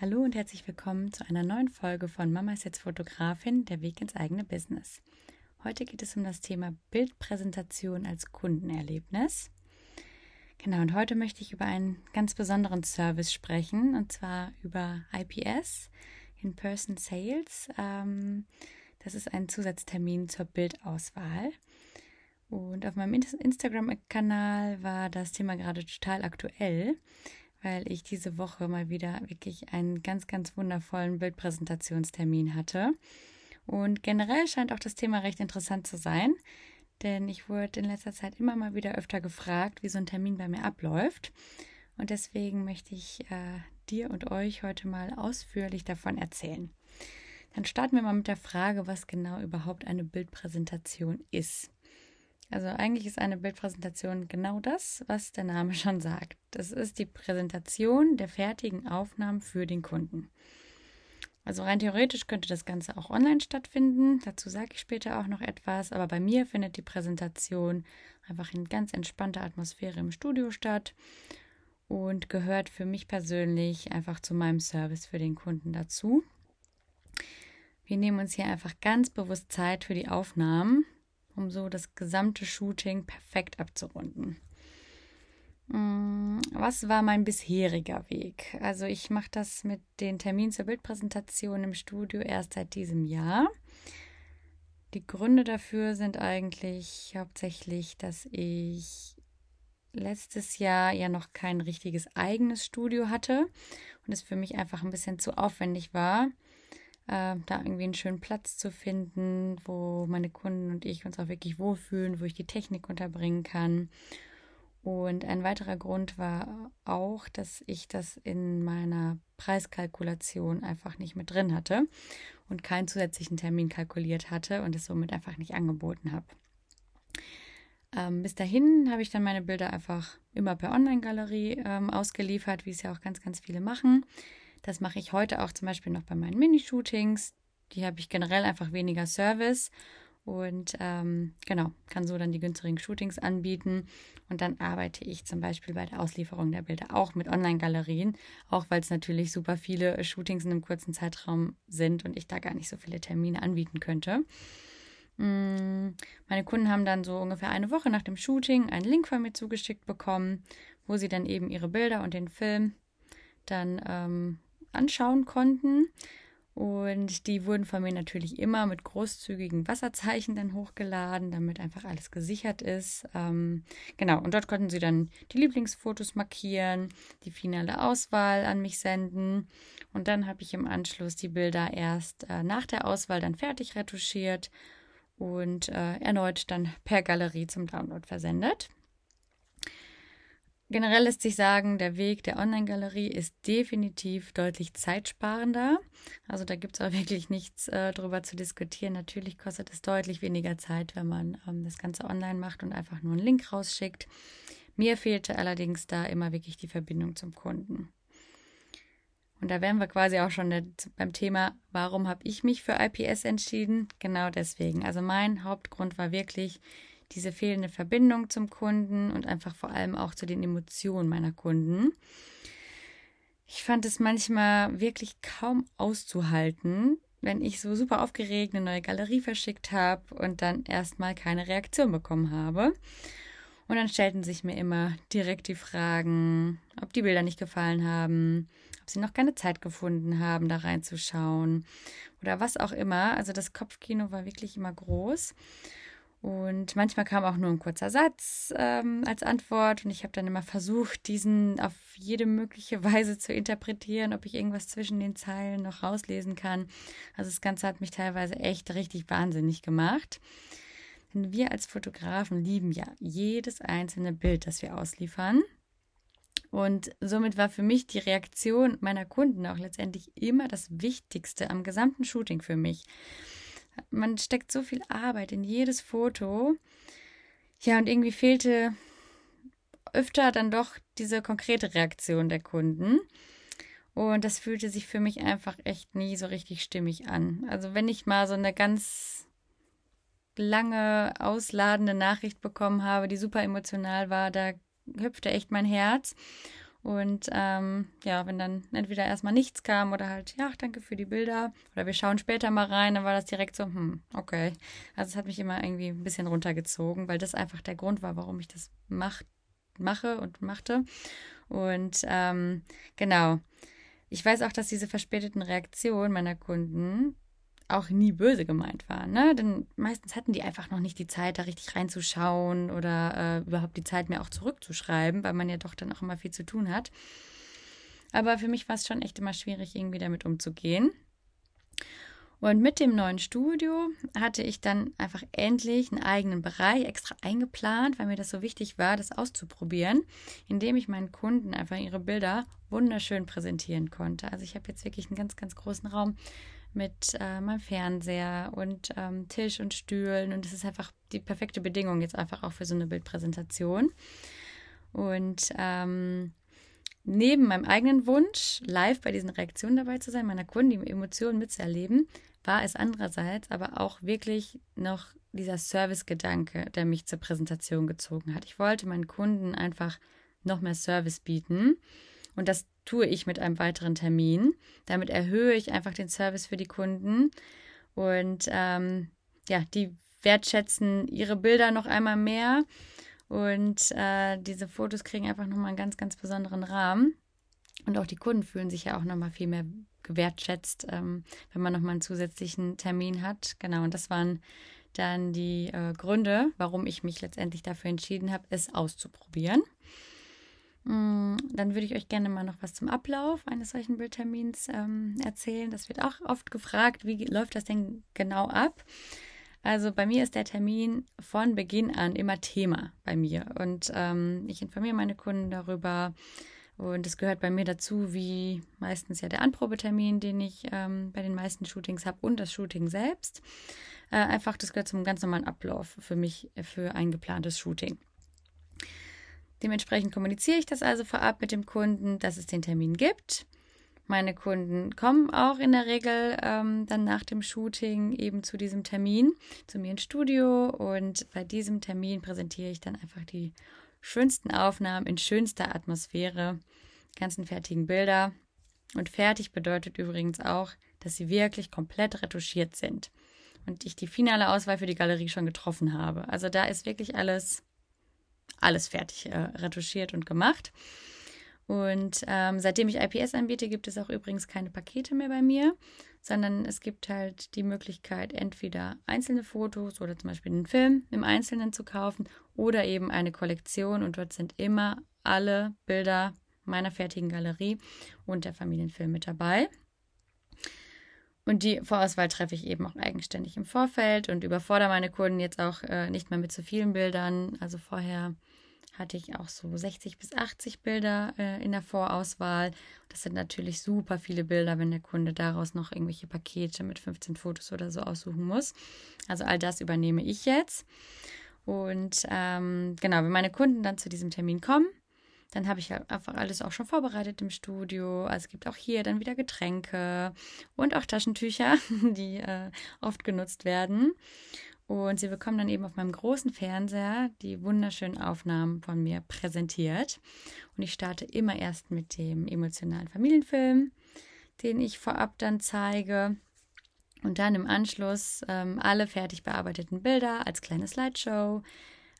Hallo und herzlich willkommen zu einer neuen Folge von Mama ist jetzt Fotografin, der Weg ins eigene Business. Heute geht es um das Thema Bildpräsentation als Kundenerlebnis. Genau, und heute möchte ich über einen ganz besonderen Service sprechen, und zwar über IPS, In-Person Sales. Ähm, das ist ein Zusatztermin zur Bildauswahl. Und auf meinem Instagram-Kanal war das Thema gerade total aktuell weil ich diese Woche mal wieder wirklich einen ganz, ganz wundervollen Bildpräsentationstermin hatte. Und generell scheint auch das Thema recht interessant zu sein, denn ich wurde in letzter Zeit immer mal wieder öfter gefragt, wie so ein Termin bei mir abläuft. Und deswegen möchte ich äh, dir und euch heute mal ausführlich davon erzählen. Dann starten wir mal mit der Frage, was genau überhaupt eine Bildpräsentation ist. Also eigentlich ist eine Bildpräsentation genau das, was der Name schon sagt. Das ist die Präsentation der fertigen Aufnahmen für den Kunden. Also rein theoretisch könnte das Ganze auch online stattfinden. Dazu sage ich später auch noch etwas. Aber bei mir findet die Präsentation einfach in ganz entspannter Atmosphäre im Studio statt und gehört für mich persönlich einfach zu meinem Service für den Kunden dazu. Wir nehmen uns hier einfach ganz bewusst Zeit für die Aufnahmen um so das gesamte Shooting perfekt abzurunden. Mm, was war mein bisheriger Weg? Also ich mache das mit den Terminen zur Bildpräsentation im Studio erst seit diesem Jahr. Die Gründe dafür sind eigentlich hauptsächlich, dass ich letztes Jahr ja noch kein richtiges eigenes Studio hatte und es für mich einfach ein bisschen zu aufwendig war, äh, da irgendwie einen schönen Platz zu finden, wo meine Kunden und ich uns auch wirklich wohlfühlen, wo ich die Technik unterbringen kann. Und ein weiterer Grund war auch, dass ich das in meiner Preiskalkulation einfach nicht mit drin hatte und keinen zusätzlichen Termin kalkuliert hatte und es somit einfach nicht angeboten habe. Ähm, bis dahin habe ich dann meine Bilder einfach immer per Online-Galerie ähm, ausgeliefert, wie es ja auch ganz, ganz viele machen. Das mache ich heute auch zum Beispiel noch bei meinen Minishootings. Die habe ich generell einfach weniger Service und ähm, genau, kann so dann die günstigen Shootings anbieten. Und dann arbeite ich zum Beispiel bei der Auslieferung der Bilder auch mit Online-Galerien, auch weil es natürlich super viele Shootings in einem kurzen Zeitraum sind und ich da gar nicht so viele Termine anbieten könnte. Mm, meine Kunden haben dann so ungefähr eine Woche nach dem Shooting einen Link von mir zugeschickt bekommen, wo sie dann eben ihre Bilder und den Film dann ähm, anschauen konnten. Und die wurden von mir natürlich immer mit großzügigen Wasserzeichen dann hochgeladen, damit einfach alles gesichert ist. Ähm, genau, und dort konnten sie dann die Lieblingsfotos markieren, die finale Auswahl an mich senden. Und dann habe ich im Anschluss die Bilder erst äh, nach der Auswahl dann fertig retuschiert und äh, erneut dann per Galerie zum Download versendet. Generell lässt sich sagen, der Weg der Online-Galerie ist definitiv deutlich zeitsparender. Also da gibt es auch wirklich nichts äh, drüber zu diskutieren. Natürlich kostet es deutlich weniger Zeit, wenn man ähm, das Ganze online macht und einfach nur einen Link rausschickt. Mir fehlte allerdings da immer wirklich die Verbindung zum Kunden. Und da wären wir quasi auch schon beim Thema, warum habe ich mich für IPS entschieden? Genau deswegen. Also mein Hauptgrund war wirklich, diese fehlende Verbindung zum Kunden und einfach vor allem auch zu den Emotionen meiner Kunden. Ich fand es manchmal wirklich kaum auszuhalten, wenn ich so super aufgeregt eine neue Galerie verschickt habe und dann erstmal keine Reaktion bekommen habe. Und dann stellten sich mir immer direkt die Fragen, ob die Bilder nicht gefallen haben, ob sie noch keine Zeit gefunden haben, da reinzuschauen oder was auch immer. Also das Kopfkino war wirklich immer groß. Und manchmal kam auch nur ein kurzer Satz ähm, als Antwort und ich habe dann immer versucht, diesen auf jede mögliche Weise zu interpretieren, ob ich irgendwas zwischen den Zeilen noch rauslesen kann. Also das Ganze hat mich teilweise echt richtig wahnsinnig gemacht. Denn wir als Fotografen lieben ja jedes einzelne Bild, das wir ausliefern. Und somit war für mich die Reaktion meiner Kunden auch letztendlich immer das Wichtigste am gesamten Shooting für mich man steckt so viel Arbeit in jedes Foto. Ja, und irgendwie fehlte öfter dann doch diese konkrete Reaktion der Kunden. Und das fühlte sich für mich einfach echt nie so richtig stimmig an. Also wenn ich mal so eine ganz lange ausladende Nachricht bekommen habe, die super emotional war, da hüpfte echt mein Herz. Und ähm, ja, wenn dann entweder erstmal nichts kam oder halt, ja, danke für die Bilder oder wir schauen später mal rein, dann war das direkt so, hm, okay. Also es hat mich immer irgendwie ein bisschen runtergezogen, weil das einfach der Grund war, warum ich das mach, mache und machte. Und ähm, genau. Ich weiß auch, dass diese verspäteten Reaktionen meiner Kunden auch nie böse gemeint waren. Ne? Denn meistens hatten die einfach noch nicht die Zeit, da richtig reinzuschauen oder äh, überhaupt die Zeit, mir auch zurückzuschreiben, weil man ja doch dann auch immer viel zu tun hat. Aber für mich war es schon echt immer schwierig, irgendwie damit umzugehen. Und mit dem neuen Studio hatte ich dann einfach endlich einen eigenen Bereich extra eingeplant, weil mir das so wichtig war, das auszuprobieren, indem ich meinen Kunden einfach ihre Bilder wunderschön präsentieren konnte. Also ich habe jetzt wirklich einen ganz, ganz großen Raum mit äh, meinem Fernseher und ähm, Tisch und Stühlen. Und es ist einfach die perfekte Bedingung jetzt einfach auch für so eine Bildpräsentation. Und ähm, neben meinem eigenen Wunsch, live bei diesen Reaktionen dabei zu sein, meiner Kunden, die Emotionen mitzuerleben, war es andererseits aber auch wirklich noch dieser Service-Gedanke, der mich zur Präsentation gezogen hat. Ich wollte meinen Kunden einfach noch mehr Service bieten. Und das tue ich mit einem weiteren Termin. Damit erhöhe ich einfach den Service für die Kunden und ähm, ja, die wertschätzen ihre Bilder noch einmal mehr und äh, diese Fotos kriegen einfach nochmal einen ganz, ganz besonderen Rahmen. Und auch die Kunden fühlen sich ja auch nochmal viel mehr gewertschätzt, ähm, wenn man nochmal einen zusätzlichen Termin hat. Genau, und das waren dann die äh, Gründe, warum ich mich letztendlich dafür entschieden habe, es auszuprobieren. Mm, dann würde ich euch gerne mal noch was zum Ablauf eines solchen Bildtermins ähm, erzählen. Das wird auch oft gefragt, wie läuft das denn genau ab? Also bei mir ist der Termin von Beginn an immer Thema bei mir und ähm, ich informiere meine Kunden darüber und es gehört bei mir dazu, wie meistens ja der Anprobetermin, den ich ähm, bei den meisten Shootings habe und das Shooting selbst. Äh, einfach, das gehört zum ganz normalen Ablauf für mich für ein geplantes Shooting. Dementsprechend kommuniziere ich das also vorab mit dem Kunden, dass es den Termin gibt. Meine Kunden kommen auch in der Regel ähm, dann nach dem Shooting eben zu diesem Termin, zu mir ins Studio und bei diesem Termin präsentiere ich dann einfach die schönsten Aufnahmen in schönster Atmosphäre, ganzen fertigen Bilder. Und fertig bedeutet übrigens auch, dass sie wirklich komplett retuschiert sind und ich die finale Auswahl für die Galerie schon getroffen habe. Also da ist wirklich alles alles fertig äh, retuschiert und gemacht. Und ähm, seitdem ich IPS anbiete, gibt es auch übrigens keine Pakete mehr bei mir, sondern es gibt halt die Möglichkeit, entweder einzelne Fotos oder zum Beispiel einen Film im Einzelnen zu kaufen oder eben eine Kollektion. Und dort sind immer alle Bilder meiner fertigen Galerie und der Familienfilm mit dabei. Und die Vorauswahl treffe ich eben auch eigenständig im Vorfeld und überfordere meine Kunden jetzt auch äh, nicht mehr mit zu vielen Bildern. Also vorher hatte ich auch so 60 bis 80 Bilder äh, in der Vorauswahl. Das sind natürlich super viele Bilder, wenn der Kunde daraus noch irgendwelche Pakete mit 15 Fotos oder so aussuchen muss. Also all das übernehme ich jetzt. Und ähm, genau, wenn meine Kunden dann zu diesem Termin kommen, dann habe ich einfach alles auch schon vorbereitet im Studio. Also es gibt auch hier dann wieder Getränke und auch Taschentücher, die äh, oft genutzt werden. Und sie bekommen dann eben auf meinem großen Fernseher die wunderschönen Aufnahmen von mir präsentiert. Und ich starte immer erst mit dem emotionalen Familienfilm, den ich vorab dann zeige. Und dann im Anschluss ähm, alle fertig bearbeiteten Bilder als kleine Slideshow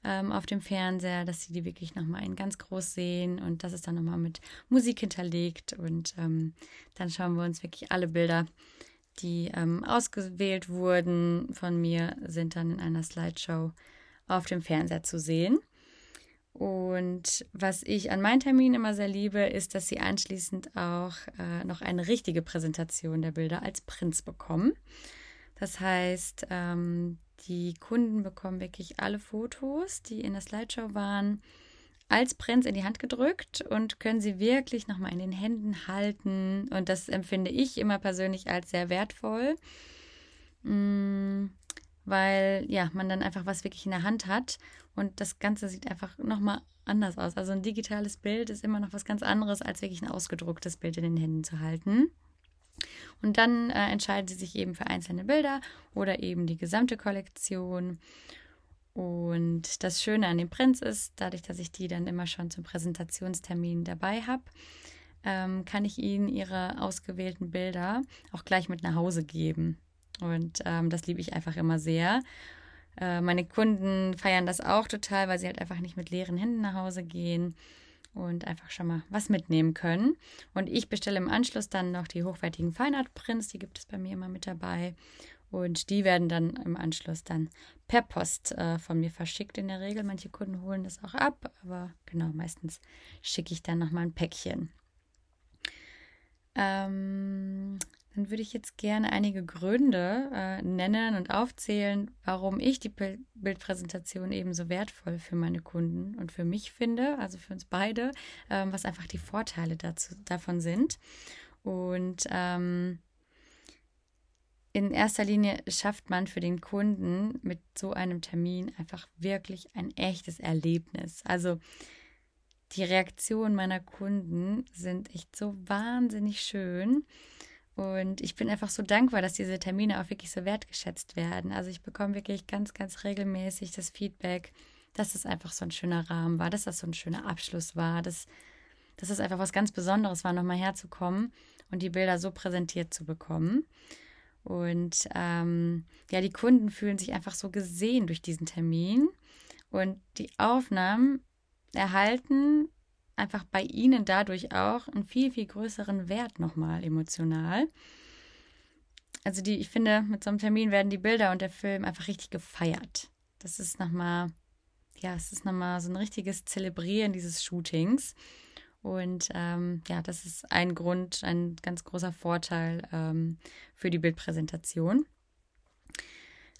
ähm, auf dem Fernseher, dass sie die wirklich nochmal in ganz groß sehen. Und das ist dann nochmal mit Musik hinterlegt. Und ähm, dann schauen wir uns wirklich alle Bilder die ähm, ausgewählt wurden von mir, sind dann in einer Slideshow auf dem Fernseher zu sehen. Und was ich an meinen Terminen immer sehr liebe, ist, dass sie anschließend auch äh, noch eine richtige Präsentation der Bilder als Prinz bekommen. Das heißt, ähm, die Kunden bekommen wirklich alle Fotos, die in der Slideshow waren, als Prinz in die Hand gedrückt und können sie wirklich nochmal in den Händen halten. Und das empfinde ich immer persönlich als sehr wertvoll, mm, weil ja, man dann einfach was wirklich in der Hand hat und das Ganze sieht einfach nochmal anders aus. Also ein digitales Bild ist immer noch was ganz anderes, als wirklich ein ausgedrucktes Bild in den Händen zu halten. Und dann äh, entscheiden sie sich eben für einzelne Bilder oder eben die gesamte Kollektion. Und das Schöne an dem Prinz ist, dadurch, dass ich die dann immer schon zum Präsentationstermin dabei habe, ähm, kann ich ihnen ihre ausgewählten Bilder auch gleich mit nach Hause geben. Und ähm, das liebe ich einfach immer sehr. Äh, meine Kunden feiern das auch total, weil sie halt einfach nicht mit leeren Händen nach Hause gehen und einfach schon mal was mitnehmen können. Und ich bestelle im Anschluss dann noch die hochwertigen Feinart-Prints, die gibt es bei mir immer mit dabei. Und die werden dann im Anschluss dann per Post äh, von mir verschickt in der Regel. Manche Kunden holen das auch ab, aber genau, meistens schicke ich dann nochmal ein Päckchen. Ähm, dann würde ich jetzt gerne einige Gründe äh, nennen und aufzählen, warum ich die Bildpräsentation eben so wertvoll für meine Kunden und für mich finde, also für uns beide, ähm, was einfach die Vorteile dazu, davon sind. Und ähm, in erster Linie schafft man für den Kunden mit so einem Termin einfach wirklich ein echtes Erlebnis. Also die Reaktionen meiner Kunden sind echt so wahnsinnig schön. Und ich bin einfach so dankbar, dass diese Termine auch wirklich so wertgeschätzt werden. Also ich bekomme wirklich ganz, ganz regelmäßig das Feedback, dass es einfach so ein schöner Rahmen war, dass das so ein schöner Abschluss war, dass, dass es einfach was ganz Besonderes war, nochmal herzukommen und die Bilder so präsentiert zu bekommen. Und ähm, ja, die Kunden fühlen sich einfach so gesehen durch diesen Termin. Und die Aufnahmen erhalten einfach bei ihnen dadurch auch einen viel, viel größeren Wert nochmal emotional. Also die, ich finde, mit so einem Termin werden die Bilder und der Film einfach richtig gefeiert. Das ist nochmal, ja, es ist nochmal so ein richtiges Zelebrieren dieses Shootings. Und ähm, ja, das ist ein Grund, ein ganz großer Vorteil ähm, für die Bildpräsentation.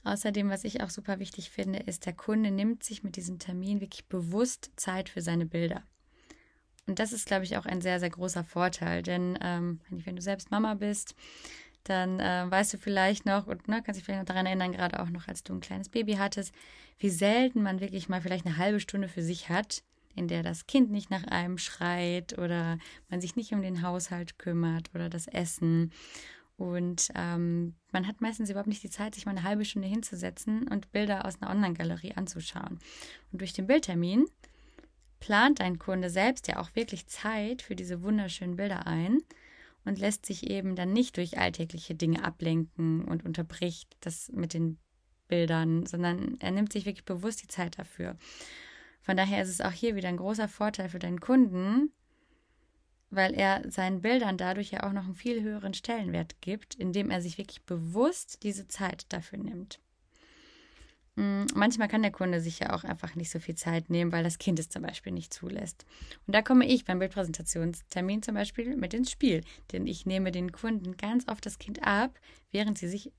Außerdem, was ich auch super wichtig finde, ist, der Kunde nimmt sich mit diesem Termin wirklich bewusst Zeit für seine Bilder. Und das ist, glaube ich, auch ein sehr, sehr großer Vorteil. Denn ähm, wenn du selbst Mama bist, dann äh, weißt du vielleicht noch und ne, kannst dich vielleicht noch daran erinnern, gerade auch noch, als du ein kleines Baby hattest, wie selten man wirklich mal vielleicht eine halbe Stunde für sich hat, in der das Kind nicht nach einem schreit oder man sich nicht um den Haushalt kümmert oder das Essen. Und ähm, man hat meistens überhaupt nicht die Zeit, sich mal eine halbe Stunde hinzusetzen und Bilder aus einer Online-Galerie anzuschauen. Und durch den Bildtermin plant dein Kunde selbst ja auch wirklich Zeit für diese wunderschönen Bilder ein und lässt sich eben dann nicht durch alltägliche Dinge ablenken und unterbricht das mit den Bildern, sondern er nimmt sich wirklich bewusst die Zeit dafür. Von daher ist es auch hier wieder ein großer Vorteil für deinen Kunden, weil er seinen Bildern dadurch ja auch noch einen viel höheren Stellenwert gibt, indem er sich wirklich bewusst diese Zeit dafür nimmt. Mm, manchmal kann der Kunde sich ja auch einfach nicht so viel Zeit nehmen, weil das Kind es zum Beispiel nicht zulässt. Und da komme ich beim Bildpräsentationstermin zum Beispiel mit ins Spiel, denn ich nehme den Kunden ganz oft das Kind ab, während sie sich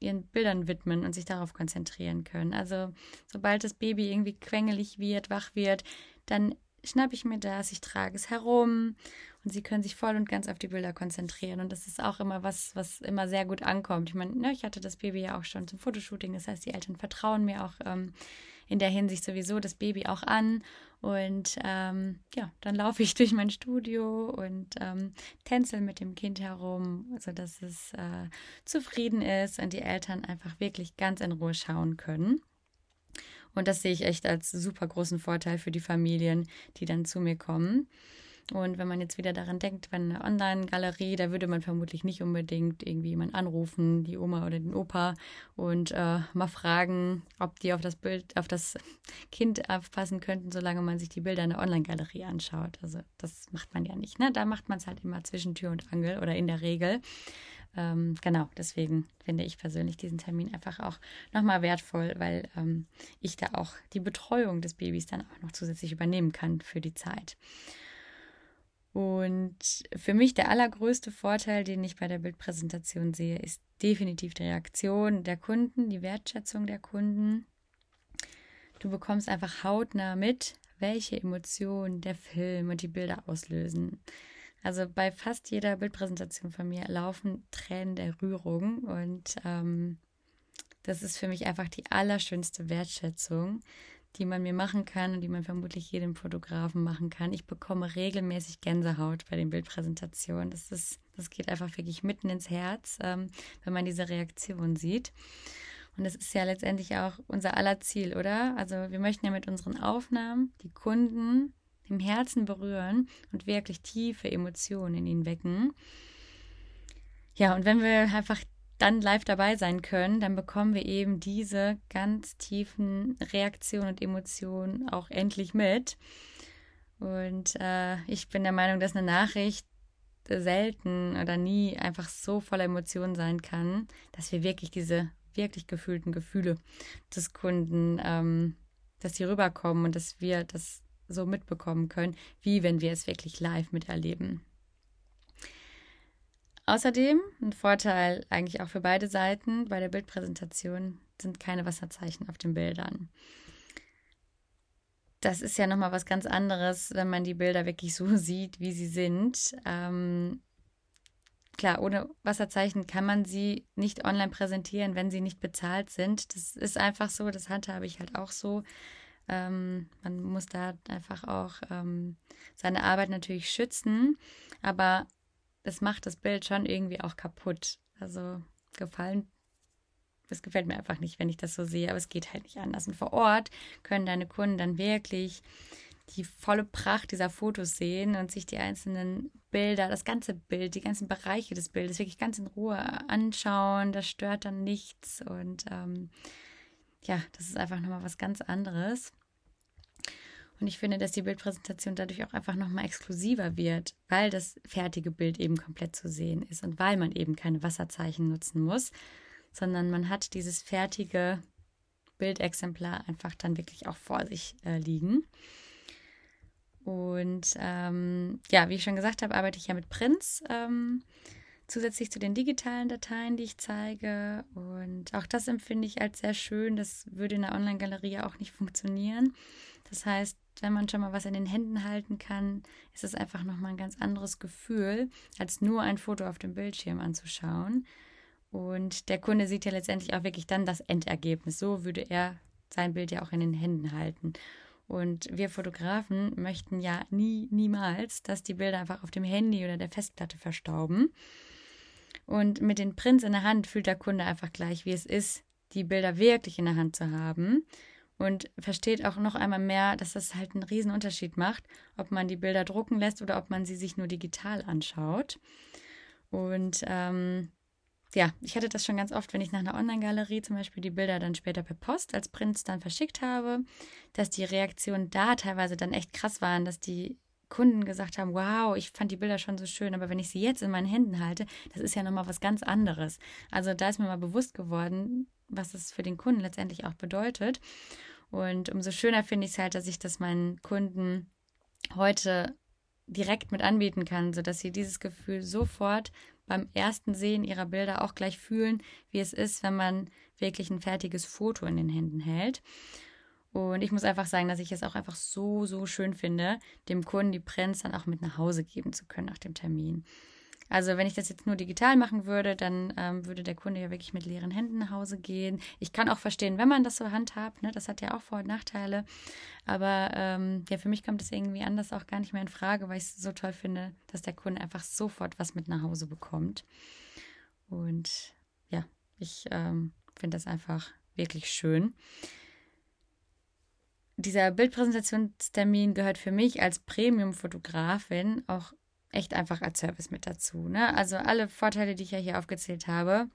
ihren Bildern widmen und sich darauf konzentrieren können. Also sobald das Baby irgendwie quengelig wird, wach wird, dann schnappe ich mir das, ich trage es herum und sie können sich voll und ganz auf die Bilder konzentrieren. Und das ist auch immer was, was immer sehr gut ankommt. Ich meine, ne, ich hatte das Baby ja auch schon zum Fotoshooting, das heißt, die Eltern vertrauen mir auch ähm, in der Hinsicht sowieso das Baby auch an. Und ähm, ja, dann laufe ich durch mein Studio und ähm, tänzel mit dem Kind herum, sodass es äh, zufrieden ist und die Eltern einfach wirklich ganz in Ruhe schauen können. Und das sehe ich echt als super großen Vorteil für die Familien, die dann zu mir kommen. Und wenn man jetzt wieder daran denkt, bei einer Online-Galerie, da würde man vermutlich nicht unbedingt irgendwie jemanden anrufen, die Oma oder den Opa, und äh, mal fragen, ob die auf das Bild, auf das Kind aufpassen könnten, solange man sich die Bilder in der Online-Galerie anschaut. Also das macht man ja nicht. Ne? Da macht man es halt immer zwischen Tür und Angel oder in der Regel. Ähm, genau, deswegen finde ich persönlich diesen Termin einfach auch nochmal wertvoll, weil ähm, ich da auch die Betreuung des Babys dann auch noch zusätzlich übernehmen kann für die Zeit. Und für mich der allergrößte Vorteil, den ich bei der Bildpräsentation sehe, ist definitiv die Reaktion der Kunden, die Wertschätzung der Kunden. Du bekommst einfach hautnah mit, welche Emotionen der Film und die Bilder auslösen. Also bei fast jeder Bildpräsentation von mir laufen Tränen der Rührung und ähm, das ist für mich einfach die allerschönste Wertschätzung, die man mir machen kann und die man vermutlich jedem Fotografen machen kann. Ich bekomme regelmäßig Gänsehaut bei den Bildpräsentationen. Das ist, das geht einfach wirklich mitten ins Herz, ähm, wenn man diese Reaktion sieht. Und das ist ja letztendlich auch unser aller Ziel, oder? Also wir möchten ja mit unseren Aufnahmen die Kunden im Herzen berühren und wirklich tiefe Emotionen in ihnen wecken. Ja, und wenn wir einfach dann live dabei sein können, dann bekommen wir eben diese ganz tiefen Reaktionen und Emotionen auch endlich mit. Und äh, ich bin der Meinung, dass eine Nachricht selten oder nie einfach so voller Emotionen sein kann, dass wir wirklich diese wirklich gefühlten Gefühle des Kunden, ähm, dass die rüberkommen und dass wir das so mitbekommen können, wie wenn wir es wirklich live miterleben. Außerdem ein Vorteil eigentlich auch für beide Seiten bei der Bildpräsentation sind keine Wasserzeichen auf den Bildern. Das ist ja nochmal was ganz anderes, wenn man die Bilder wirklich so sieht, wie sie sind. Ähm, klar, ohne Wasserzeichen kann man sie nicht online präsentieren, wenn sie nicht bezahlt sind. Das ist einfach so, das handhabe ich halt auch so. Ähm, man muss da einfach auch ähm, seine Arbeit natürlich schützen, aber es macht das Bild schon irgendwie auch kaputt. Also gefallen, es gefällt mir einfach nicht, wenn ich das so sehe, aber es geht halt nicht anders. Und vor Ort können deine Kunden dann wirklich die volle Pracht dieser Fotos sehen und sich die einzelnen Bilder, das ganze Bild, die ganzen Bereiche des Bildes wirklich ganz in Ruhe anschauen. Das stört dann nichts und ähm, ja, das ist einfach nochmal was ganz anderes. Und ich finde, dass die Bildpräsentation dadurch auch einfach nochmal exklusiver wird, weil das fertige Bild eben komplett zu sehen ist und weil man eben keine Wasserzeichen nutzen muss, sondern man hat dieses fertige Bildexemplar einfach dann wirklich auch vor sich äh, liegen. Und ähm, ja, wie ich schon gesagt habe, arbeite ich ja mit Prints. Ähm, zusätzlich zu den digitalen Dateien, die ich zeige. Und auch das empfinde ich als sehr schön. Das würde in der Online-Galerie auch nicht funktionieren. Das heißt, wenn man schon mal was in den Händen halten kann, ist es einfach nochmal ein ganz anderes Gefühl, als nur ein Foto auf dem Bildschirm anzuschauen. Und der Kunde sieht ja letztendlich auch wirklich dann das Endergebnis. So würde er sein Bild ja auch in den Händen halten. Und wir Fotografen möchten ja nie, niemals, dass die Bilder einfach auf dem Handy oder der Festplatte verstauben. Und mit den Prints in der Hand fühlt der Kunde einfach gleich, wie es ist, die Bilder wirklich in der Hand zu haben und versteht auch noch einmal mehr, dass das halt einen riesen Unterschied macht, ob man die Bilder drucken lässt oder ob man sie sich nur digital anschaut. Und ähm, ja, ich hatte das schon ganz oft, wenn ich nach einer Online-Galerie zum Beispiel die Bilder dann später per Post als Prints dann verschickt habe, dass die Reaktionen da teilweise dann echt krass waren, dass die Kunden gesagt haben, wow, ich fand die Bilder schon so schön, aber wenn ich sie jetzt in meinen Händen halte, das ist ja nochmal was ganz anderes. Also da ist mir mal bewusst geworden, was es für den Kunden letztendlich auch bedeutet. Und umso schöner finde ich es halt, dass ich das meinen Kunden heute direkt mit anbieten kann, sodass sie dieses Gefühl sofort beim ersten Sehen ihrer Bilder auch gleich fühlen, wie es ist, wenn man wirklich ein fertiges Foto in den Händen hält. Und ich muss einfach sagen, dass ich es auch einfach so, so schön finde, dem Kunden die Prints dann auch mit nach Hause geben zu können nach dem Termin. Also wenn ich das jetzt nur digital machen würde, dann ähm, würde der Kunde ja wirklich mit leeren Händen nach Hause gehen. Ich kann auch verstehen, wenn man das so handhabt, ne, das hat ja auch Vor- und Nachteile. Aber ähm, ja, für mich kommt es irgendwie anders auch gar nicht mehr in Frage, weil ich es so toll finde, dass der Kunde einfach sofort was mit nach Hause bekommt. Und ja, ich ähm, finde das einfach wirklich schön dieser Bildpräsentationstermin gehört für mich als Premium-Fotografin auch echt einfach als Service mit dazu. Ne? Also alle Vorteile, die ich ja hier aufgezählt habe,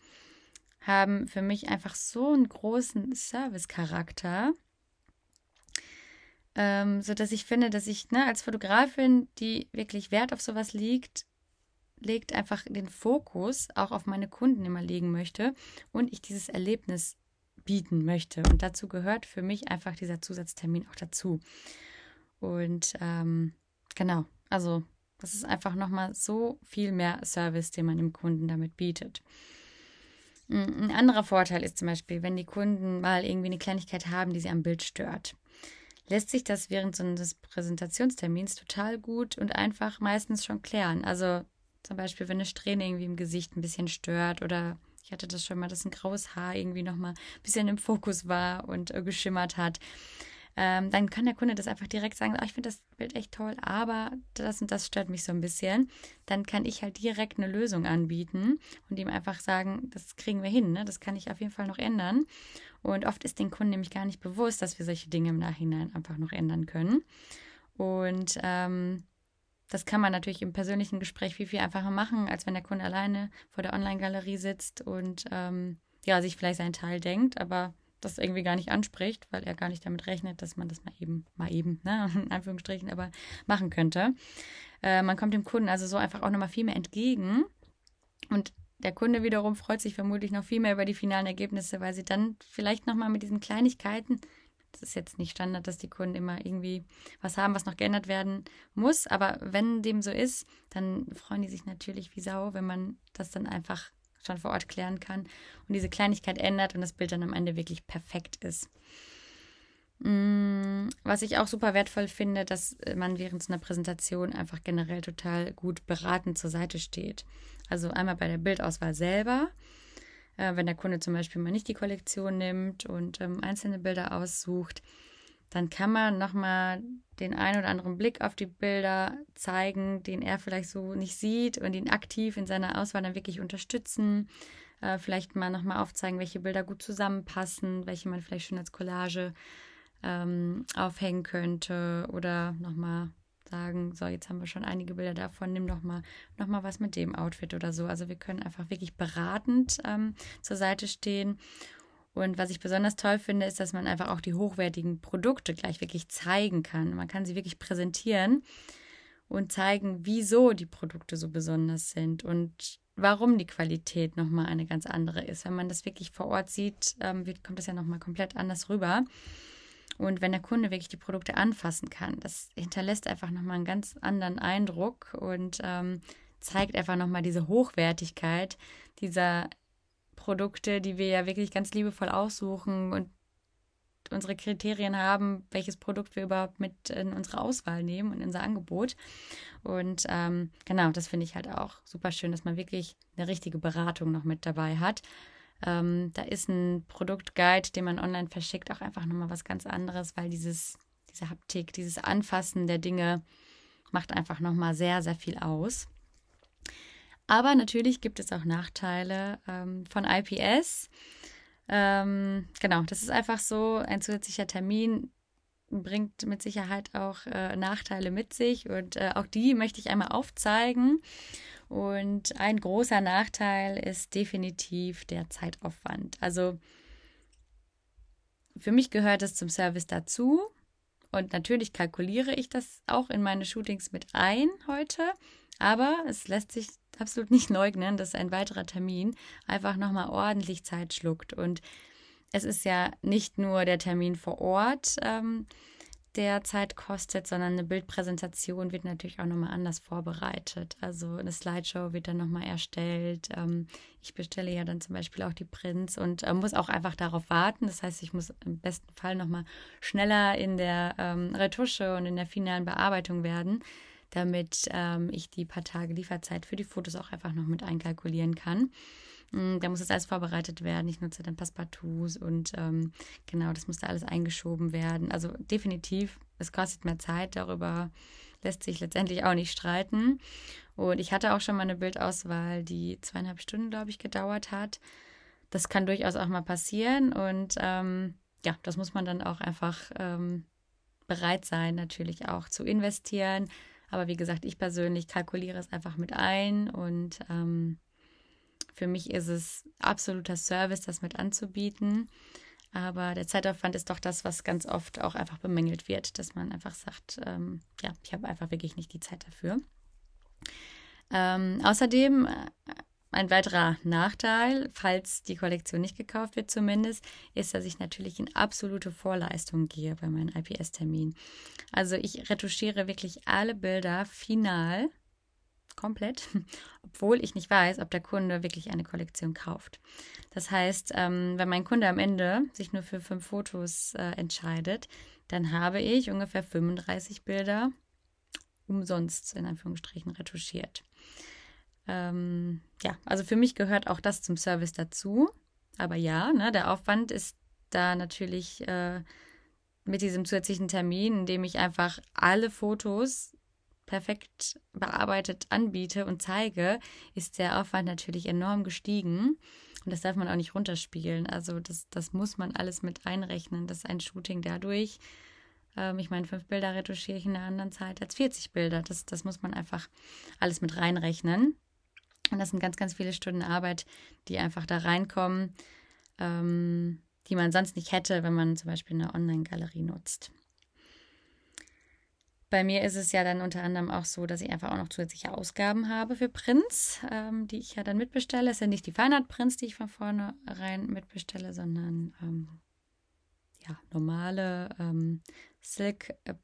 haben für mich einfach so einen großen Service-Charakter, ähm, sodass ich finde, dass ich ne, als Fotografin, die wirklich Wert auf sowas liegt, legt einfach den Fokus auch auf meine Kunden immer legen möchte und ich dieses Erlebnis bieten möchte. Und dazu gehört für mich einfach dieser Zusatztermin auch dazu. Und ähm, genau, also das ist einfach nochmal so viel mehr Service, den man dem Kunden damit bietet. Ein anderer Vorteil ist zum Beispiel, wenn die Kunden mal irgendwie eine Kleinigkeit haben, die sie am Bild stört. Lässt sich das während so eines Präsentationstermins total gut und einfach meistens schon klären. Also zum Beispiel, wenn eine Strähne irgendwie im Gesicht ein bisschen stört oder ich hatte das schon mal, dass ein graues Haar irgendwie nochmal ein bisschen im Fokus war und äh, geschimmert hat ähm, dann kann der Kunde das einfach direkt sagen, oh, ich finde das Bild echt toll, aber das und das stört mich so ein bisschen. Dann kann ich halt direkt eine Lösung anbieten und ihm einfach sagen, das kriegen wir hin, ne? das kann ich auf jeden Fall noch ändern. Und oft ist den Kunden nämlich gar nicht bewusst, dass wir solche Dinge im Nachhinein einfach noch ändern können. Und ähm, das kann man natürlich im persönlichen Gespräch viel, viel einfacher machen, als wenn der Kunde alleine vor der Online-Galerie sitzt und ähm, ja, sich vielleicht seinen Teil denkt, aber das irgendwie gar nicht anspricht, weil er gar nicht damit rechnet, dass man das mal eben, mal eben, ne, in Anführungsstrichen, aber machen könnte. Äh, man kommt dem Kunden also so einfach auch nochmal viel mehr entgegen und der Kunde wiederum freut sich vermutlich noch viel mehr über die finalen Ergebnisse, weil sie dann vielleicht nochmal mit diesen Kleinigkeiten, das ist jetzt nicht Standard, dass die Kunden immer irgendwie was haben, was noch geändert werden muss, aber wenn dem so ist, dann freuen die sich natürlich wie Sau, wenn man das dann einfach schon vor Ort klären kann und diese Kleinigkeit ändert und das Bild dann am Ende wirklich perfekt ist. Mm, was ich auch super wertvoll finde, dass man während einer Präsentation einfach generell total gut beratend zur Seite steht. Also einmal bei der Bildauswahl selber, äh, wenn der Kunde zum Beispiel mal nicht die Kollektion nimmt und ähm, einzelne Bilder aussucht, dann kann man nochmal den einen oder anderen Blick auf die Bilder zeigen, den er vielleicht so nicht sieht und ihn aktiv in seiner Auswahl dann wirklich unterstützen. Äh, vielleicht mal nochmal aufzeigen, welche Bilder gut zusammenpassen, welche man vielleicht schon als Collage ähm, aufhängen könnte oder nochmal sagen, so, jetzt haben wir schon einige Bilder davon, nimm doch mal, noch mal was mit dem Outfit oder so. Also wir können einfach wirklich beratend ähm, zur Seite stehen und was ich besonders toll finde, ist, dass man einfach auch die hochwertigen Produkte gleich wirklich zeigen kann. Man kann sie wirklich präsentieren und zeigen, wieso die Produkte so besonders sind und warum die Qualität nochmal eine ganz andere ist. Wenn man das wirklich vor Ort sieht, ähm, kommt das ja nochmal komplett anders rüber. Und wenn der Kunde wirklich die Produkte anfassen kann, das hinterlässt einfach nochmal einen ganz anderen Eindruck und ähm, zeigt einfach nochmal diese Hochwertigkeit dieser Produkte, die wir ja wirklich ganz liebevoll aussuchen und unsere Kriterien haben, welches Produkt wir überhaupt mit in unsere Auswahl nehmen und in unser Angebot. Und ähm, genau, das finde ich halt auch super schön, dass man wirklich eine richtige Beratung noch mit dabei hat. Ähm, da ist ein Produktguide, den man online verschickt, auch einfach nochmal was ganz anderes, weil dieses, diese Haptik, dieses Anfassen der Dinge macht einfach nochmal sehr, sehr viel aus. Aber natürlich gibt es auch Nachteile ähm, von IPS. Ähm, genau, das ist einfach so, ein zusätzlicher Termin bringt mit Sicherheit auch äh, Nachteile mit sich und äh, auch die möchte ich einmal aufzeigen. Und ein großer Nachteil ist definitiv der Zeitaufwand. Also für mich gehört es zum Service dazu. Und natürlich kalkuliere ich das auch in meine Shootings mit ein heute. Aber es lässt sich absolut nicht leugnen, dass ein weiterer Termin einfach nochmal ordentlich Zeit schluckt. Und es ist ja nicht nur der Termin vor Ort, ähm, der Zeit kostet, sondern eine Bildpräsentation wird natürlich auch nochmal anders vorbereitet. Also eine Slideshow wird dann nochmal erstellt. Ähm, ich bestelle ja dann zum Beispiel auch die Prints und äh, muss auch einfach darauf warten. Das heißt, ich muss im besten Fall nochmal schneller in der ähm, Retusche und in der finalen Bearbeitung werden damit ähm, ich die paar Tage Lieferzeit für die Fotos auch einfach noch mit einkalkulieren kann. Mm, da muss das alles vorbereitet werden. Ich nutze dann Passepartouts und ähm, genau, das muss da alles eingeschoben werden. Also definitiv, es kostet mehr Zeit. Darüber lässt sich letztendlich auch nicht streiten. Und ich hatte auch schon mal eine Bildauswahl, die zweieinhalb Stunden, glaube ich, gedauert hat. Das kann durchaus auch mal passieren. Und ähm, ja, das muss man dann auch einfach ähm, bereit sein, natürlich auch zu investieren. Aber wie gesagt, ich persönlich kalkuliere es einfach mit ein und ähm, für mich ist es absoluter Service, das mit anzubieten. Aber der Zeitaufwand ist doch das, was ganz oft auch einfach bemängelt wird, dass man einfach sagt, ähm, ja, ich habe einfach wirklich nicht die Zeit dafür. Ähm, außerdem äh, ein weiterer Nachteil, falls die Kollektion nicht gekauft wird zumindest, ist, dass ich natürlich in absolute Vorleistung gehe bei meinem IPS-Termin. Also ich retuschiere wirklich alle Bilder final, komplett, obwohl ich nicht weiß, ob der Kunde wirklich eine Kollektion kauft. Das heißt, ähm, wenn mein Kunde am Ende sich nur für fünf Fotos äh, entscheidet, dann habe ich ungefähr 35 Bilder umsonst in Anführungsstrichen retuschiert. Ähm, ja, also für mich gehört auch das zum Service dazu. Aber ja, ne, der Aufwand ist da natürlich äh, mit diesem zusätzlichen Termin, in dem ich einfach alle Fotos perfekt bearbeitet anbiete und zeige, ist der Aufwand natürlich enorm gestiegen. Und das darf man auch nicht runterspielen. Also das, das muss man alles mit einrechnen, dass ein Shooting dadurch, ähm, ich meine, fünf Bilder retuschiere ich in einer anderen Zeit als 40 Bilder. Das, das muss man einfach alles mit reinrechnen. Und das sind ganz, ganz viele Stunden Arbeit, die einfach da reinkommen, ähm, die man sonst nicht hätte, wenn man zum Beispiel eine Online-Galerie nutzt. Bei mir ist es ja dann unter anderem auch so, dass ich einfach auch noch zusätzliche Ausgaben habe für Prints, ähm, die ich ja dann mitbestelle. Es sind nicht die Feinart-Prints, die ich von vornherein mitbestelle, sondern ähm, ja, normale ähm, Silk-Prints,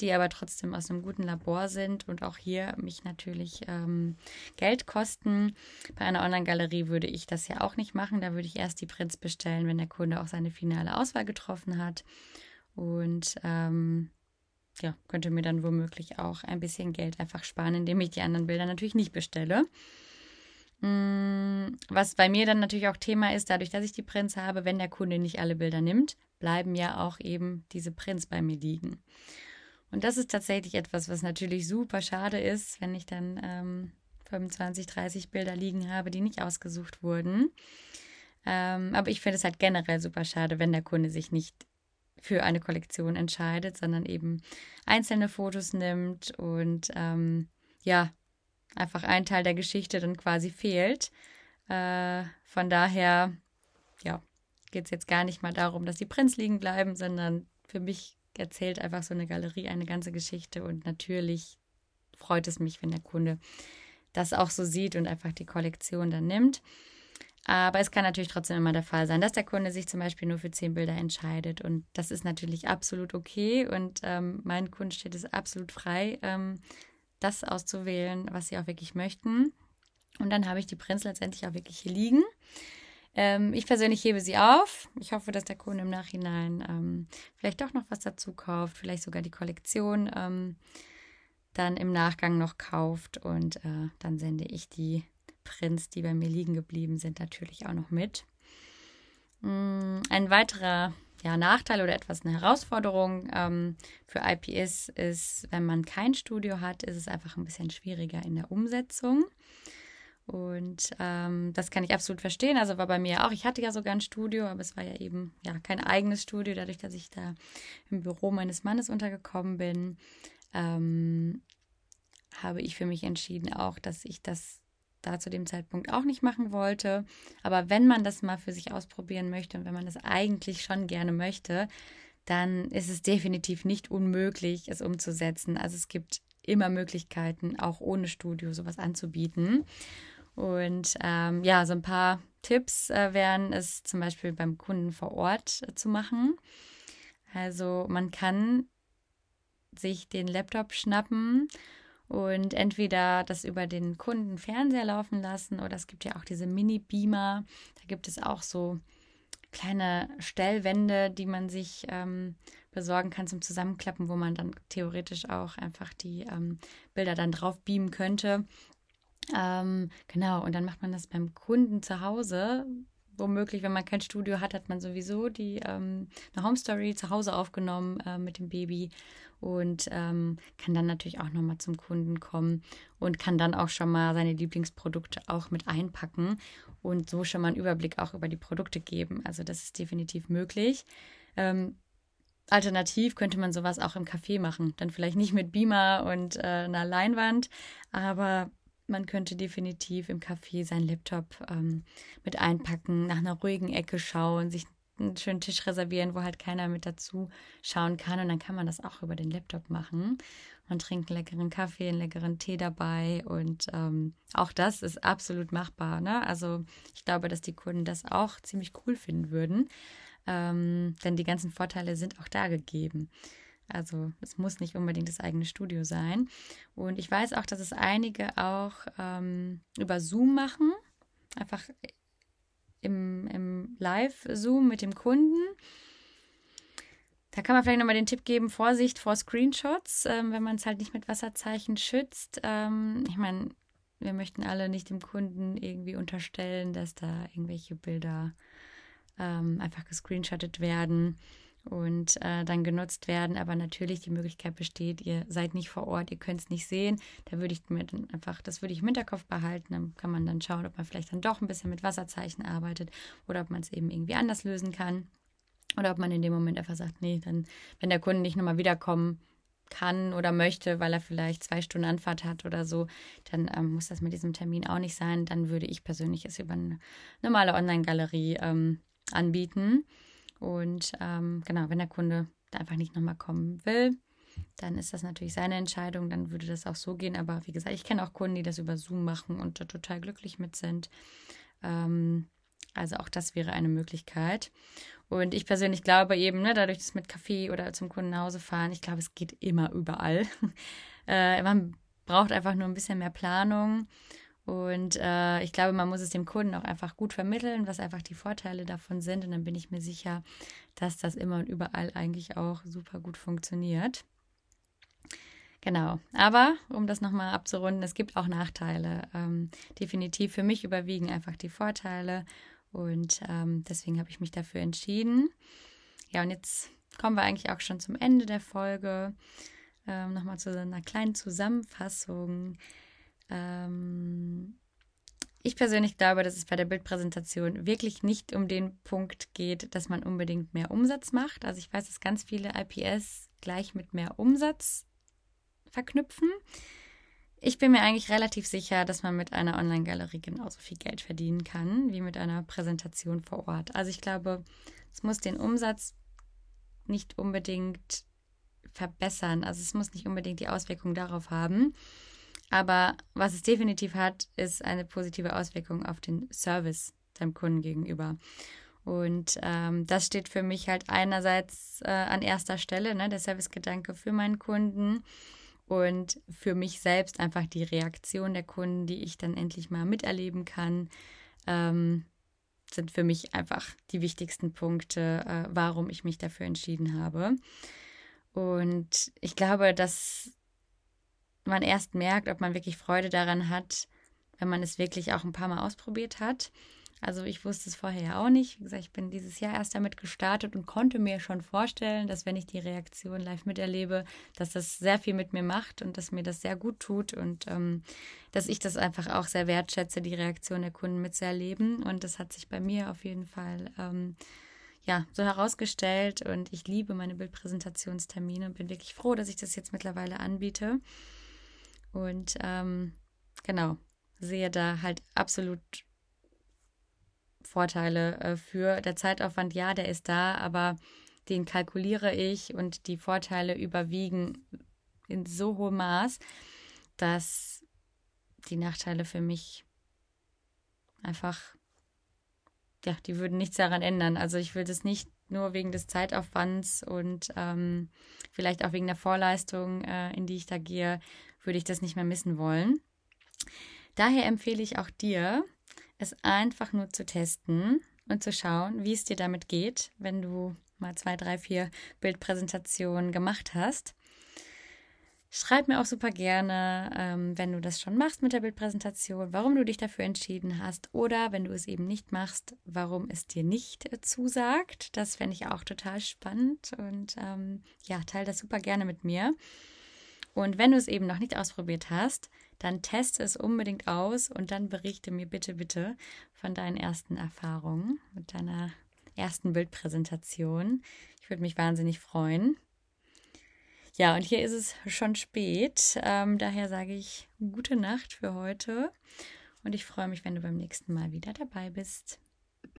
die aber trotzdem aus einem guten Labor sind und auch hier mich natürlich ähm, Geld kosten. Bei einer Online-Galerie würde ich das ja auch nicht machen. Da würde ich erst die Prints bestellen, wenn der Kunde auch seine finale Auswahl getroffen hat. Und ähm, ja, könnte mir dann womöglich auch ein bisschen Geld einfach sparen, indem ich die anderen Bilder natürlich nicht bestelle. Mm, was bei mir dann natürlich auch Thema ist, dadurch, dass ich die Prints habe, wenn der Kunde nicht alle Bilder nimmt, bleiben ja auch eben diese Prints bei mir liegen. Und das ist tatsächlich etwas, was natürlich super schade ist, wenn ich dann ähm, 25, 30 Bilder liegen habe, die nicht ausgesucht wurden. Ähm, aber ich finde es halt generell super schade, wenn der Kunde sich nicht für eine Kollektion entscheidet, sondern eben einzelne Fotos nimmt und ähm, ja, einfach ein Teil der Geschichte dann quasi fehlt. Äh, von daher, ja, geht es jetzt gar nicht mal darum, dass die Prints liegen bleiben, sondern für mich erzählt einfach so eine Galerie eine ganze Geschichte und natürlich freut es mich, wenn der Kunde das auch so sieht und einfach die Kollektion dann nimmt. Aber es kann natürlich trotzdem immer der Fall sein, dass der Kunde sich zum Beispiel nur für zehn Bilder entscheidet. Und das ist natürlich absolut okay. Und ähm, meinen Kunden steht es absolut frei, ähm, das auszuwählen, was sie auch wirklich möchten. Und dann habe ich die Prints letztendlich auch wirklich hier liegen. Ähm, ich persönlich hebe sie auf. Ich hoffe, dass der Kunde im Nachhinein ähm, vielleicht doch noch was dazu kauft, vielleicht sogar die Kollektion ähm, dann im Nachgang noch kauft. Und äh, dann sende ich die Prints, die bei mir liegen geblieben sind, natürlich auch noch mit. Mm, ein weiterer ja, Nachteil oder etwas eine Herausforderung ähm, für IPS ist, wenn man kein Studio hat, ist es einfach ein bisschen schwieriger in der Umsetzung. Und ähm, das kann ich absolut verstehen. Also war bei mir auch, ich hatte ja sogar ein Studio, aber es war ja eben ja kein eigenes Studio, dadurch, dass ich da im Büro meines Mannes untergekommen bin, ähm, habe ich für mich entschieden auch, dass ich das da zu dem Zeitpunkt auch nicht machen wollte. Aber wenn man das mal für sich ausprobieren möchte und wenn man das eigentlich schon gerne möchte, dann ist es definitiv nicht unmöglich, es umzusetzen. Also es gibt immer Möglichkeiten, auch ohne Studio sowas anzubieten. Und ähm, ja, so ein paar Tipps äh, wären es zum Beispiel beim Kunden vor Ort äh, zu machen. Also man kann sich den Laptop schnappen und entweder das über den Kunden Fernseher laufen lassen oder es gibt ja auch diese Mini-Beamer. Da gibt es auch so kleine Stellwände, die man sich ähm, besorgen kann zum Zusammenklappen, wo man dann theoretisch auch einfach die ähm, Bilder dann drauf beamen könnte. Ähm, genau, und dann macht man das beim Kunden zu Hause. Womöglich, wenn man kein Studio hat, hat man sowieso die ähm, eine Home Story zu Hause aufgenommen äh, mit dem Baby und ähm, kann dann natürlich auch nochmal zum Kunden kommen und kann dann auch schon mal seine Lieblingsprodukte auch mit einpacken und so schon mal einen Überblick auch über die Produkte geben. Also das ist definitiv möglich. Ähm, alternativ könnte man sowas auch im Café machen. Dann vielleicht nicht mit Beamer und äh, einer Leinwand, aber man könnte definitiv im Café seinen Laptop ähm, mit einpacken, nach einer ruhigen Ecke schauen, sich einen schönen Tisch reservieren, wo halt keiner mit dazu schauen kann. Und dann kann man das auch über den Laptop machen. Man trinkt einen leckeren Kaffee, einen leckeren Tee dabei. Und ähm, auch das ist absolut machbar. Ne? Also ich glaube, dass die Kunden das auch ziemlich cool finden würden. Ähm, denn die ganzen Vorteile sind auch da gegeben. Also es muss nicht unbedingt das eigene Studio sein. Und ich weiß auch, dass es einige auch ähm, über Zoom machen. Einfach im, im Live-Zoom mit dem Kunden. Da kann man vielleicht nochmal den Tipp geben, Vorsicht vor Screenshots, ähm, wenn man es halt nicht mit Wasserzeichen schützt. Ähm, ich meine, wir möchten alle nicht dem Kunden irgendwie unterstellen, dass da irgendwelche Bilder ähm, einfach gescreenshottet werden. Und äh, dann genutzt werden. Aber natürlich die Möglichkeit besteht, ihr seid nicht vor Ort, ihr könnt es nicht sehen. Da würde ich mir dann einfach, das würde ich im Hinterkopf behalten. Dann kann man dann schauen, ob man vielleicht dann doch ein bisschen mit Wasserzeichen arbeitet oder ob man es eben irgendwie anders lösen kann. Oder ob man in dem Moment einfach sagt, nee, dann, wenn der Kunde nicht nochmal wiederkommen kann oder möchte, weil er vielleicht zwei Stunden Anfahrt hat oder so, dann ähm, muss das mit diesem Termin auch nicht sein. Dann würde ich persönlich es über eine normale Online-Galerie ähm, anbieten. Und ähm, genau, wenn der Kunde da einfach nicht nochmal kommen will, dann ist das natürlich seine Entscheidung, dann würde das auch so gehen. Aber wie gesagt, ich kenne auch Kunden, die das über Zoom machen und da total glücklich mit sind. Ähm, also auch das wäre eine Möglichkeit. Und ich persönlich glaube eben, ne, dadurch, dass mit Kaffee oder zum Kunden nach Hause fahren, ich glaube, es geht immer überall. äh, man braucht einfach nur ein bisschen mehr Planung. Und äh, ich glaube, man muss es dem Kunden auch einfach gut vermitteln, was einfach die Vorteile davon sind. Und dann bin ich mir sicher, dass das immer und überall eigentlich auch super gut funktioniert. Genau. Aber um das nochmal abzurunden, es gibt auch Nachteile. Ähm, definitiv für mich überwiegen einfach die Vorteile. Und ähm, deswegen habe ich mich dafür entschieden. Ja, und jetzt kommen wir eigentlich auch schon zum Ende der Folge. Ähm, Nochmal zu einer kleinen Zusammenfassung. Ähm, ich persönlich glaube, dass es bei der Bildpräsentation wirklich nicht um den Punkt geht, dass man unbedingt mehr Umsatz macht. Also ich weiß, dass ganz viele IPS gleich mit mehr Umsatz verknüpfen. Ich bin mir eigentlich relativ sicher, dass man mit einer Online-Galerie genauso viel Geld verdienen kann wie mit einer Präsentation vor Ort. Also ich glaube, es muss den Umsatz nicht unbedingt verbessern. Also es muss nicht unbedingt die Auswirkung darauf haben. Aber was es definitiv hat, ist eine positive Auswirkung auf den Service deinem Kunden gegenüber. Und ähm, das steht für mich halt einerseits äh, an erster Stelle, ne, der Servicegedanke für meinen Kunden und für mich selbst einfach die Reaktion der Kunden, die ich dann endlich mal miterleben kann, ähm, sind für mich einfach die wichtigsten Punkte, äh, warum ich mich dafür entschieden habe. Und ich glaube, dass man erst merkt, ob man wirklich Freude daran hat, wenn man es wirklich auch ein paar Mal ausprobiert hat. Also ich wusste es vorher ja auch nicht. Wie gesagt, ich bin dieses Jahr erst damit gestartet und konnte mir schon vorstellen, dass wenn ich die Reaktion live miterlebe, dass das sehr viel mit mir macht und dass mir das sehr gut tut und ähm, dass ich das einfach auch sehr wertschätze, die Reaktion der Kunden mitzuerleben. Und das hat sich bei mir auf jeden Fall ähm, ja so herausgestellt und ich liebe meine Bildpräsentationstermine und bin wirklich froh, dass ich das jetzt mittlerweile anbiete. Und ähm, genau, sehe da halt absolut Vorteile äh, für. Der Zeitaufwand, ja, der ist da, aber den kalkuliere ich und die Vorteile überwiegen in so hohem Maß, dass die Nachteile für mich einfach, ja, die würden nichts daran ändern. Also ich will das nicht nur wegen des Zeitaufwands und ähm, vielleicht auch wegen der Vorleistung, äh, in die ich da gehe, würde ich das nicht mehr missen wollen. Daher empfehle ich auch dir, es einfach nur zu testen und zu schauen, wie es dir damit geht, wenn du mal zwei, drei, vier Bildpräsentationen gemacht hast. Schreib mir auch super gerne, ähm, wenn du das schon machst mit der Bildpräsentation, warum du dich dafür entschieden hast oder wenn du es eben nicht machst, warum es dir nicht äh, zusagt. Das fände ich auch total spannend und ähm, ja, teile das super gerne mit mir. Und wenn du es eben noch nicht ausprobiert hast, dann teste es unbedingt aus und dann berichte mir bitte, bitte von deinen ersten Erfahrungen mit deiner ersten Bildpräsentation. Ich würde mich wahnsinnig freuen. Ja, und hier ist es schon spät. Ähm, daher sage ich gute Nacht für heute und ich freue mich, wenn du beim nächsten Mal wieder dabei bist.